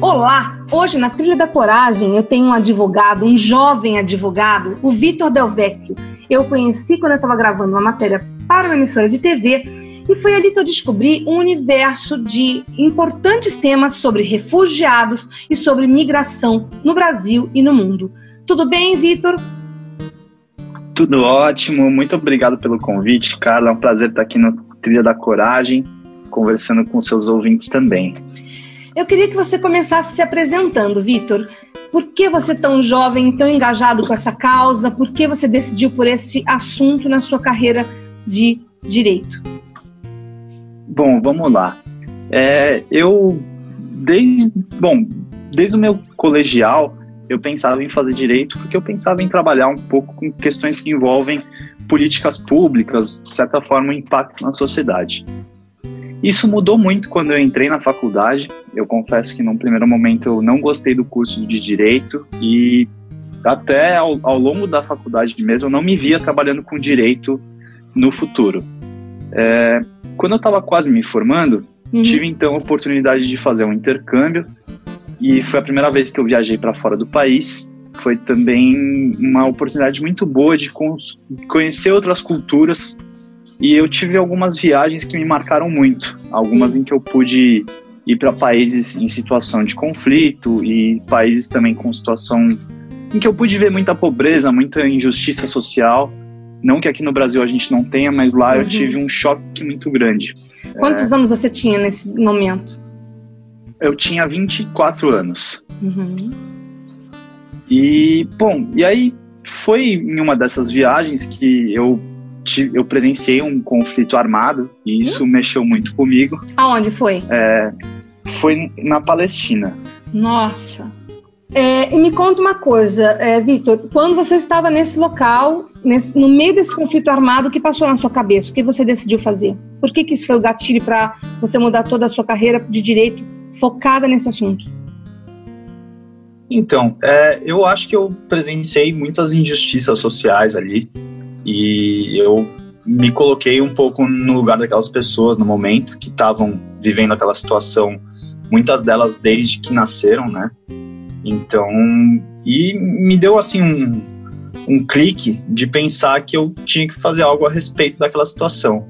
Olá! Hoje, na Trilha da Coragem, eu tenho um advogado, um jovem advogado, o Vitor Del Vecchio. Eu conheci quando eu estava gravando uma matéria para uma emissora de TV e foi ali que eu descobri um universo de importantes temas sobre refugiados e sobre migração no Brasil e no mundo. Tudo bem, Vitor? Tudo ótimo, muito obrigado pelo convite, Carla. É um prazer estar aqui no Trilha da Coragem, conversando com seus ouvintes também. Eu queria que você começasse se apresentando, Vitor. Por que você é tão jovem, tão engajado com essa causa? Por que você decidiu por esse assunto na sua carreira de direito? Bom, vamos lá. É, eu desde bom desde o meu colegial eu pensava em fazer direito porque eu pensava em trabalhar um pouco com questões que envolvem políticas públicas, de certa forma, impacto na sociedade. Isso mudou muito quando eu entrei na faculdade. Eu confesso que num primeiro momento eu não gostei do curso de direito e até ao, ao longo da faculdade mesmo eu não me via trabalhando com direito no futuro. É, quando eu estava quase me formando, uhum. tive então a oportunidade de fazer um intercâmbio e foi a primeira vez que eu viajei para fora do país. Foi também uma oportunidade muito boa de conhecer outras culturas e eu tive algumas viagens que me marcaram muito, algumas em que eu pude ir para países em situação de conflito e países também com situação em que eu pude ver muita pobreza, muita injustiça social. Não que aqui no Brasil a gente não tenha, mas lá uhum. eu tive um choque muito grande. Quantos é... anos você tinha nesse momento? Eu tinha 24 anos. Uhum. E, bom, e aí foi em uma dessas viagens que eu eu presenciei um conflito armado e isso hum? mexeu muito comigo. Aonde foi? É, foi na Palestina. Nossa. É, e me conta uma coisa, é, Vitor, quando você estava nesse local, nesse, no meio desse conflito armado, o que passou na sua cabeça? O que você decidiu fazer? Por que, que isso foi o gatilho para você mudar toda a sua carreira de direito focada nesse assunto? Então, é, eu acho que eu presenciei muitas injustiças sociais ali e eu me coloquei um pouco no lugar daquelas pessoas no momento que estavam vivendo aquela situação, muitas delas desde que nasceram, né? Então, e me deu assim um, um clique de pensar que eu tinha que fazer algo a respeito daquela situação.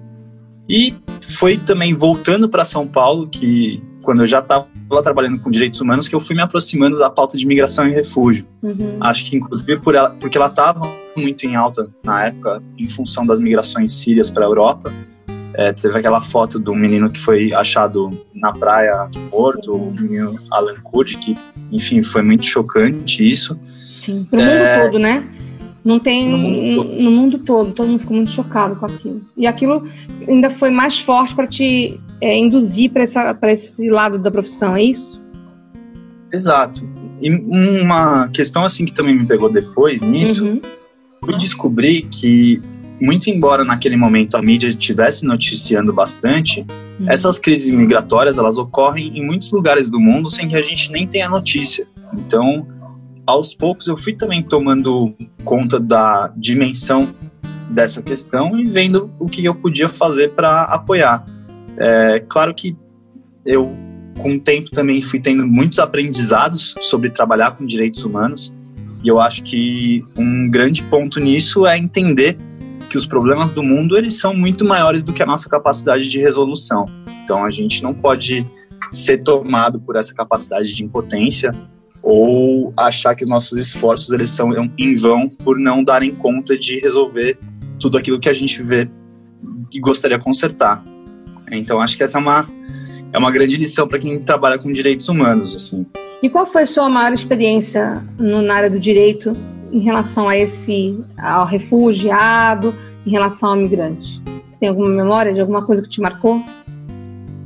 E foi também voltando para São Paulo que quando eu já estava trabalhando com direitos humanos que eu fui me aproximando da pauta de migração e refúgio. Uhum. Acho que inclusive por ela, porque ela estava muito em alta na época em função das migrações sírias para a Europa. É, teve aquela foto do menino que foi achado na praia morto, o menino Alan Kurd, que, enfim, foi muito chocante isso. Sim, pro é, mundo todo, né? Não tem no mundo, no mundo, todo, todo mundo ficou muito chocado com aquilo. E aquilo ainda foi mais forte para te é, induzir para esse lado da profissão, é isso? Exato. E uma questão assim que também me pegou depois nisso, uhum. fui descobrir que, muito embora naquele momento a mídia estivesse noticiando bastante, uhum. essas crises migratórias elas ocorrem em muitos lugares do mundo sem que a gente nem tenha notícia. Então, aos poucos eu fui também tomando conta da dimensão dessa questão e vendo o que eu podia fazer para apoiar. É, claro que eu, com o tempo, também fui tendo muitos aprendizados sobre trabalhar com direitos humanos e eu acho que um grande ponto nisso é entender que os problemas do mundo eles são muito maiores do que a nossa capacidade de resolução. Então a gente não pode ser tomado por essa capacidade de impotência ou achar que nossos esforços eles são em vão por não darem conta de resolver tudo aquilo que a gente vê que gostaria de consertar. Então acho que essa é uma é uma grande lição para quem trabalha com direitos humanos assim. E qual foi a sua maior experiência no, na área do direito em relação a esse ao refugiado, em relação ao migrante? Tem alguma memória de alguma coisa que te marcou?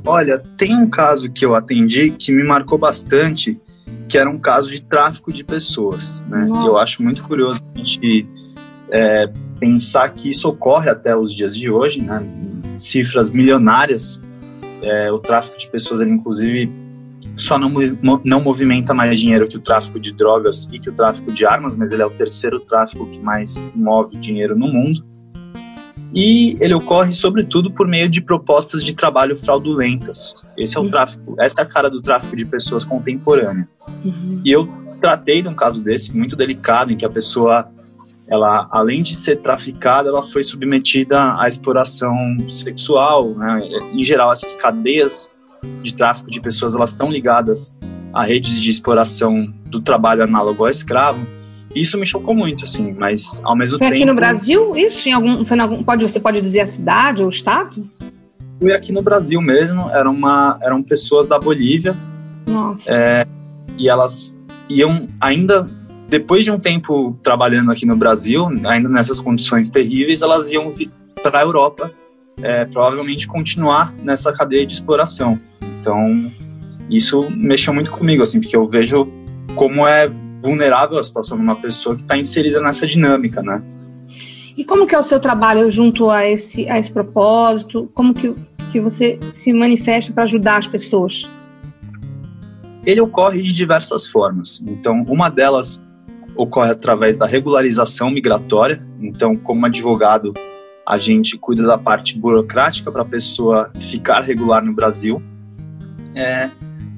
Olha, tem um caso que eu atendi que me marcou bastante, que era um caso de tráfico de pessoas, né? E eu acho muito curioso a gente é, pensar que isso ocorre até os dias de hoje, né? Cifras milionárias. É, o tráfico de pessoas, ele inclusive só não, não movimenta mais dinheiro que o tráfico de drogas e que o tráfico de armas, mas ele é o terceiro tráfico que mais move dinheiro no mundo. E ele ocorre sobretudo por meio de propostas de trabalho fraudulentas. Esse é o uhum. tráfico, essa é a cara do tráfico de pessoas contemporânea. Uhum. E eu tratei de um caso desse muito delicado em que a pessoa ela além de ser traficada, ela foi submetida à exploração sexual, né? Em geral, essas cadeias de tráfico de pessoas, elas estão ligadas a redes de exploração do trabalho análogo ao escravo. Isso me chocou muito, assim, mas ao mesmo foi tempo... aqui no Brasil, isso? Em algum, foi em algum, pode, você pode dizer a cidade ou o estado? Foi aqui no Brasil mesmo, era uma, eram pessoas da Bolívia. Nossa. É, e elas iam ainda depois de um tempo trabalhando aqui no Brasil, ainda nessas condições terríveis, elas iam para a Europa, é, provavelmente continuar nessa cadeia de exploração. Então, isso mexeu muito comigo, assim, porque eu vejo como é vulnerável a situação de uma pessoa que está inserida nessa dinâmica, né? E como que é o seu trabalho junto a esse, a esse propósito? Como que, que você se manifesta para ajudar as pessoas? Ele ocorre de diversas formas. Então, uma delas ocorre através da regularização migratória. Então, como advogado, a gente cuida da parte burocrática para a pessoa ficar regular no Brasil. É,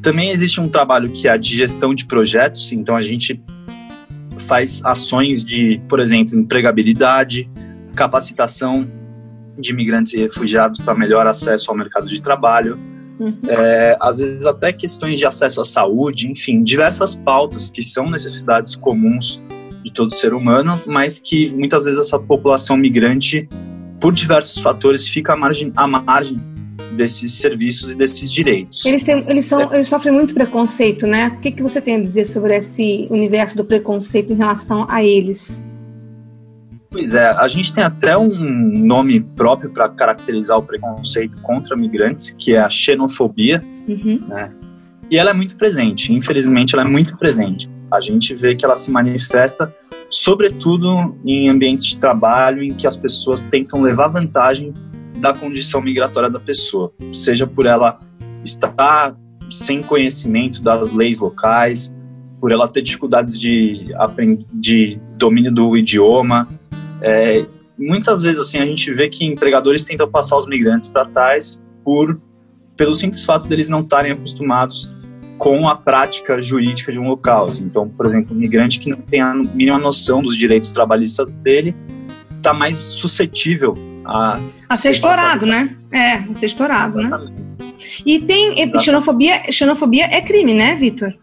também existe um trabalho que é de gestão de projetos, então a gente faz ações de, por exemplo, empregabilidade, capacitação de imigrantes e refugiados para melhor acesso ao mercado de trabalho, Uhum. É, às vezes até questões de acesso à saúde, enfim, diversas pautas que são necessidades comuns de todo ser humano, mas que muitas vezes essa população migrante, por diversos fatores, fica à margem, à margem desses serviços e desses direitos. Eles, têm, eles, são, é. eles sofrem muito preconceito, né? O que, que você tem a dizer sobre esse universo do preconceito em relação a eles? Pois é, a gente tem até um nome próprio para caracterizar o preconceito contra migrantes, que é a xenofobia, uhum. né? E ela é muito presente, infelizmente ela é muito presente. A gente vê que ela se manifesta sobretudo em ambientes de trabalho em que as pessoas tentam levar vantagem da condição migratória da pessoa, seja por ela estar sem conhecimento das leis locais, por ela ter dificuldades de, de domínio do idioma, é, muitas vezes assim a gente vê que empregadores tentam passar os migrantes para trás por pelo simples fato deles não estarem acostumados com a prática jurídica de um local. Assim. Então, por exemplo, um migrante que não tem a mínima noção dos direitos trabalhistas dele está mais suscetível a, a ser, ser explorado, né? É, a ser explorado, né? E tem xenofobia, xenofobia é crime, né, Vitor?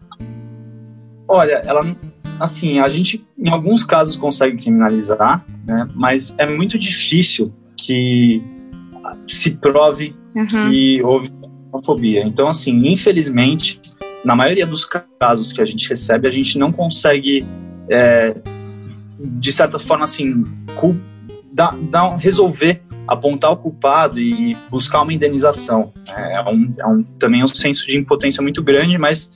Olha, ela assim, a gente em alguns casos consegue criminalizar, né, mas é muito difícil que se prove uhum. que houve homofobia. Então, assim, infelizmente, na maioria dos casos que a gente recebe, a gente não consegue, é, de certa forma, assim, dar, dar, resolver, apontar o culpado e buscar uma indenização. É, um, é um, também é um senso de impotência muito grande, mas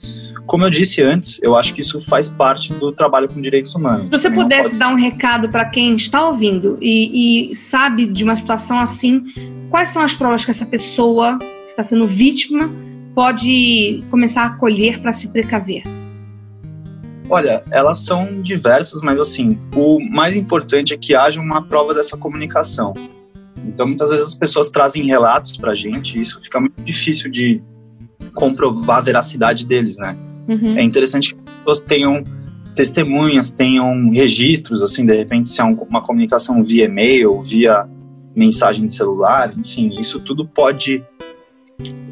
como eu disse antes, eu acho que isso faz parte do trabalho com direitos humanos. Se você pudesse dar um recado para quem está ouvindo e, e, sabe de uma situação assim, quais são as provas que essa pessoa que está sendo vítima pode começar a colher para se precaver? Olha, elas são diversas, mas assim, o mais importante é que haja uma prova dessa comunicação. Então, muitas vezes as pessoas trazem relatos para a gente e isso fica muito difícil de comprovar a veracidade deles, né? Uhum. É interessante que as pessoas tenham testemunhas, tenham registros, assim, de repente, se é uma comunicação via e-mail, via mensagem de celular, enfim, isso tudo pode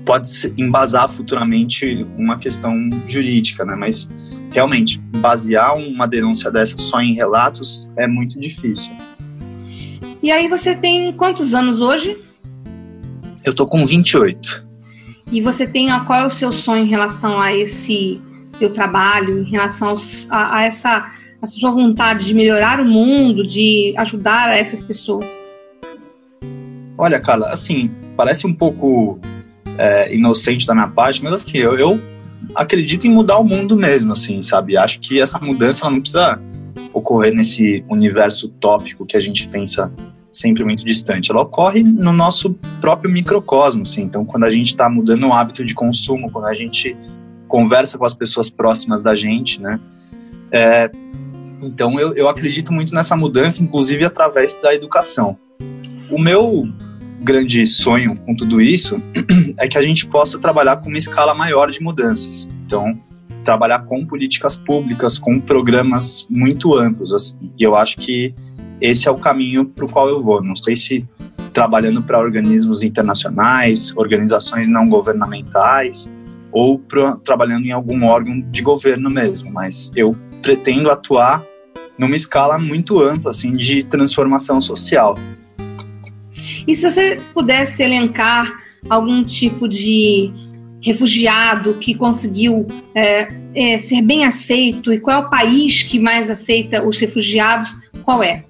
pode embasar futuramente uma questão jurídica, né? Mas realmente basear uma denúncia dessa só em relatos é muito difícil. E aí você tem quantos anos hoje? Eu tô com 28. E você tem qual é o seu sonho em relação a esse teu trabalho, em relação aos, a, a, essa a sua vontade de melhorar o mundo, de ajudar essas pessoas? Olha, Carla, assim, parece um pouco é, inocente da minha parte, mas assim, eu, eu, acredito em mudar o mundo mesmo, assim, sabe? Acho que essa mudança não precisa ocorrer nesse universo utópico que a gente pensa sempre muito distante. Ela ocorre no nosso próprio microcosmo, assim. Então, quando a gente está mudando o hábito de consumo, quando a gente conversa com as pessoas próximas da gente, né? É, então, eu, eu acredito muito nessa mudança, inclusive através da educação. O meu grande sonho com tudo isso é que a gente possa trabalhar com uma escala maior de mudanças. Então, trabalhar com políticas públicas, com programas muito amplos. Assim. E eu acho que esse é o caminho para o qual eu vou. Não sei se trabalhando para organismos internacionais, organizações não governamentais, ou pra, trabalhando em algum órgão de governo mesmo, mas eu pretendo atuar numa escala muito ampla assim de transformação social. E se você pudesse elencar algum tipo de refugiado que conseguiu é, é, ser bem aceito e qual é o país que mais aceita os refugiados, qual é?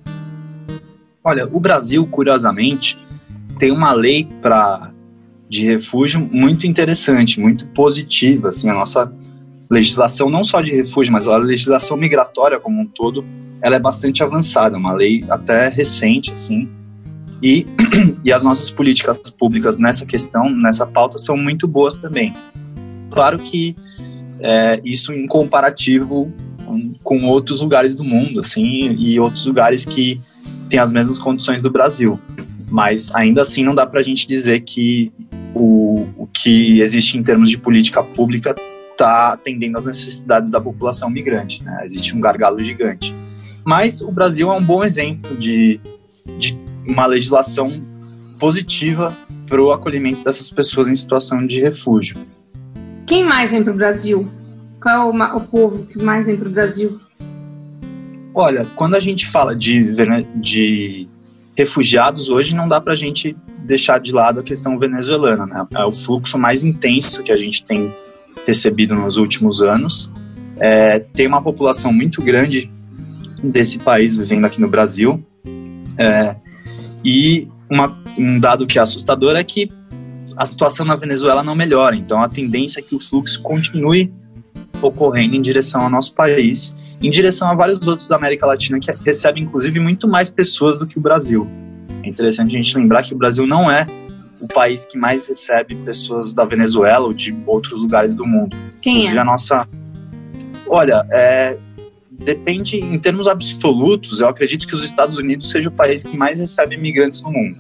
Olha, o Brasil, curiosamente, tem uma lei para de refúgio muito interessante, muito positiva. Assim, a nossa legislação, não só de refúgio, mas a legislação migratória como um todo, ela é bastante avançada, uma lei até recente, assim, e, e as nossas políticas públicas nessa questão, nessa pauta, são muito boas também. Claro que é, isso em comparativo com, outros lugares do mundo, assim, e outros lugares que têm as mesmas condições do Brasil. Mas ainda assim não dá para a gente dizer que o, o que existe em termos de política pública está atendendo às necessidades da população migrante. Né? Existe um gargalo gigante. Mas o Brasil é um bom exemplo de, de uma legislação positiva para o acolhimento dessas pessoas em situação de refúgio. Quem mais vem para o Brasil? Qual é o, o povo que mais vem para o Brasil? Olha, quando a gente fala de, de refugiados, hoje não dá para a gente deixar de lado a questão venezuelana. Né? É o fluxo mais intenso que a gente tem recebido nos últimos anos. É, tem uma população muito grande desse país vivendo aqui no Brasil. É, e uma, um dado que é assustador é que a situação na Venezuela não melhora, então a tendência é que o fluxo continue ocorrendo em direção ao nosso país, em direção a vários outros da América Latina que recebem inclusive muito mais pessoas do que o Brasil. É interessante a gente lembrar que o Brasil não é o país que mais recebe pessoas da Venezuela ou de outros lugares do mundo. Quem inclusive, é? a nossa. Olha, é, depende, em termos absolutos, eu acredito que os Estados Unidos seja o país que mais recebe imigrantes no mundo.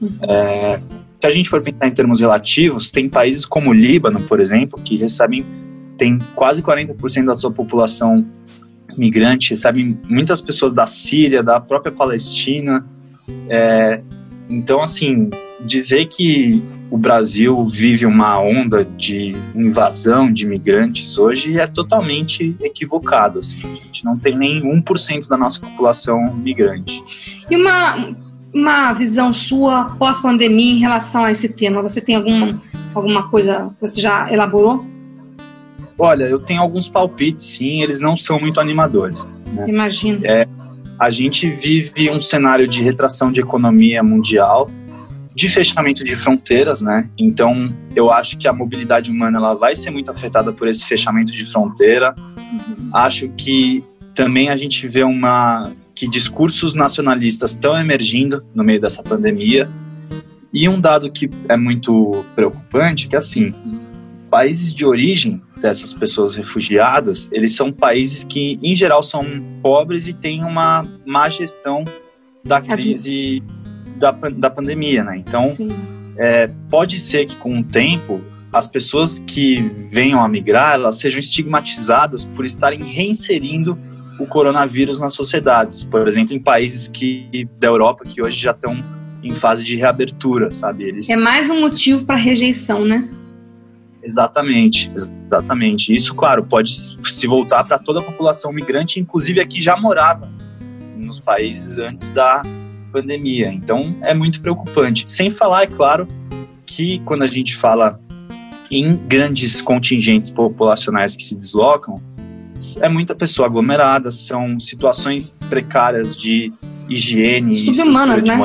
Uhum. É, se a gente for pensar em termos relativos, tem países como o Líbano, por exemplo, que recebem, tem quase 40% da sua população migrante, recebem muitas pessoas da Síria, da própria Palestina. É, então, assim, dizer que o Brasil vive uma onda de invasão de imigrantes hoje é totalmente equivocado. Assim. A gente não tem nem 1% da nossa população migrante. E uma, uma visão sua pós-pandemia em relação a esse tema? Você tem alguma, alguma coisa que você já elaborou? Olha, eu tenho alguns palpites, sim, eles não são muito animadores. Né? Imagino. É, a gente vive um cenário de retração de economia mundial, de fechamento de fronteiras, né? Então, eu acho que a mobilidade humana ela vai ser muito afetada por esse fechamento de fronteira. Uhum. Acho que também a gente vê uma que discursos nacionalistas estão emergindo no meio dessa pandemia. E um dado que é muito preocupante, que é assim, países de origem dessas pessoas refugiadas, eles são países que, em geral, são pobres e têm uma má gestão da crise da, da pandemia, né? Então, é, pode ser que com o tempo as pessoas que venham a migrar elas sejam estigmatizadas por estarem reinserindo o coronavírus nas sociedades, por exemplo, em países que da Europa que hoje já estão em fase de reabertura, sabe? Eles... É mais um motivo para rejeição, né? Exatamente, exatamente. Isso, claro, pode se voltar para toda a população migrante, inclusive aqui já morava nos países antes da, pandemia. Então é muito preocupante. Sem falar, é claro, que quando a gente fala em grandes contingentes populacionais que se deslocam, é muita pessoa aglomerada, são situações precárias de higiene de né?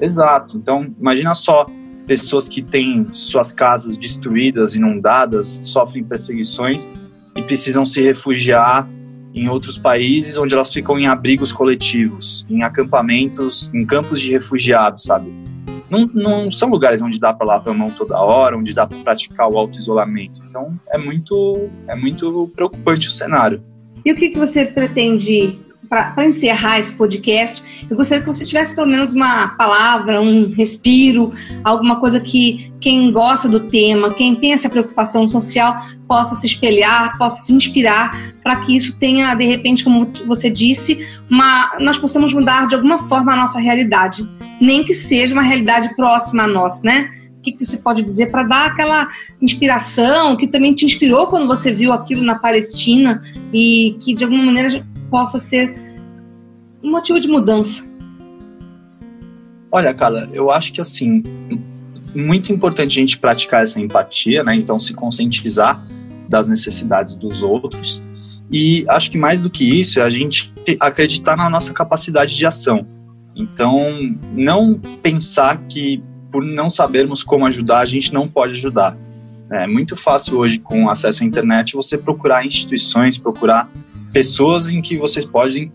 Exato. Então, imagina só, pessoas que têm suas casas destruídas, inundadas, sofrem perseguições e precisam se refugiar em outros países onde elas ficam em abrigos coletivos, em acampamentos, em campos de refugiados, sabe? Não, não são lugares onde dá para lavar a mão toda hora, onde dá para praticar o auto-isolamento. Então é muito, é muito preocupante o cenário. E o que, que você pretende para encerrar esse podcast, eu gostaria que você tivesse pelo menos uma palavra, um respiro, alguma coisa que quem gosta do tema, quem tem essa preocupação social, possa se espelhar, possa se inspirar, para que isso tenha, de repente, como você disse, uma, nós possamos mudar de alguma forma a nossa realidade, nem que seja uma realidade próxima a nós, né? O que, que você pode dizer para dar aquela inspiração que também te inspirou quando você viu aquilo na Palestina e que de alguma maneira possa ser um motivo de mudança? Olha, Carla, eu acho que assim, muito importante a gente praticar essa empatia, né? Então, se conscientizar das necessidades dos outros. E acho que mais do que isso é a gente acreditar na nossa capacidade de ação. Então, não pensar que por não sabermos como ajudar, a gente não pode ajudar. É muito fácil hoje, com acesso à internet, você procurar instituições, procurar pessoas em que vocês podem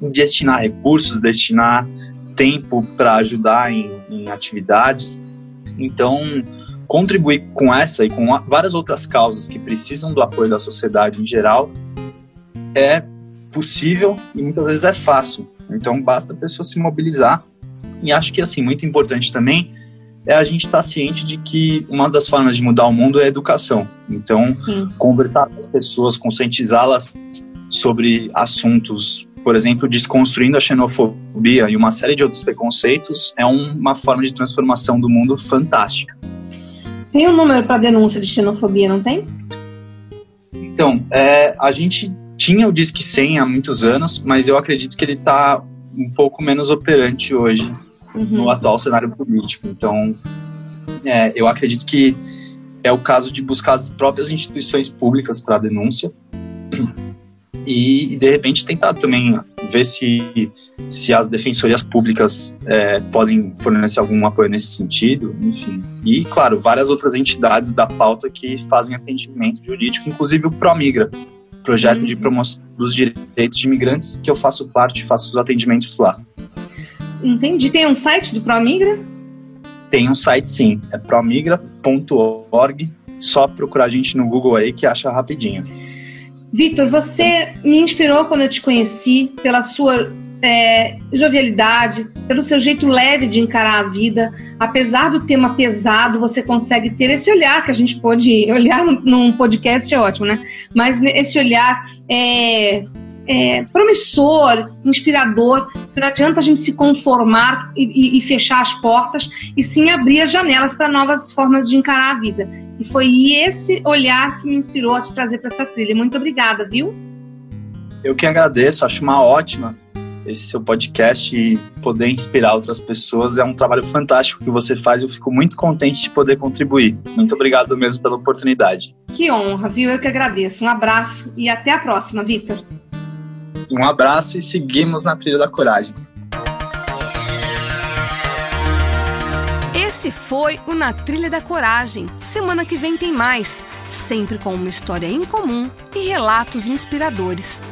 destinar recursos, destinar tempo para ajudar em, em, atividades. Então, contribuir com essa e com várias outras causas que precisam do apoio da sociedade em geral é possível e muitas vezes é fácil. Então, basta a pessoa se mobilizar. E acho que, assim, muito importante também é a gente estar tá ciente de que uma das formas de mudar o mundo é a educação. Então, Sim. conversar com as pessoas, conscientizá-las sobre assuntos, por exemplo, desconstruindo a xenofobia e uma série de outros preconceitos, é uma forma de transformação do mundo fantástica. Tem um número para denúncia de xenofobia, não tem? Então, é, a gente tinha o Disque 100 há muitos anos, mas eu acredito que ele está um pouco menos operante hoje uhum. no atual cenário político. Então, é, eu acredito que é o caso de buscar as próprias instituições públicas para denúncia e, de repente tentar também ver se, se as defensorias públicas é, podem fornecer algum apoio nesse sentido, enfim. E, claro, várias outras entidades da pauta que fazem atendimento jurídico, inclusive o ProMigra, projeto uhum. de promoção dos direitos de imigrantes, que eu faço parte, faço os atendimentos lá. Entendi. Tem um site do ProMigra? Tem um site sim, é promigra.org. Só procurar a gente no Google aí que acha rapidinho. Vitor, você me inspirou quando eu te conheci pela sua é, jovialidade, pelo seu jeito leve de encarar a vida. Apesar do tema pesado, você consegue ter esse olhar que a gente pode olhar num podcast, é ótimo, né? Mas esse olhar é, é, promissor, inspirador. Não adianta a gente se conformar e, e, e fechar as portas, e sim abrir as janelas para novas formas de encarar a vida. E foi esse olhar que me inspirou a te trazer para essa trilha. Muito obrigada, viu? Eu que agradeço, acho uma ótima esse seu podcast e poder inspirar outras pessoas. É um trabalho fantástico que você faz e eu fico muito contente de poder contribuir. Muito obrigado mesmo pela oportunidade. Que honra, viu? Eu que agradeço. Um abraço e até a próxima, Vitor. Um abraço e seguimos na trilha da coragem. Esse foi o Na Trilha da Coragem. Semana que vem tem mais, sempre com uma história incomum e relatos inspiradores.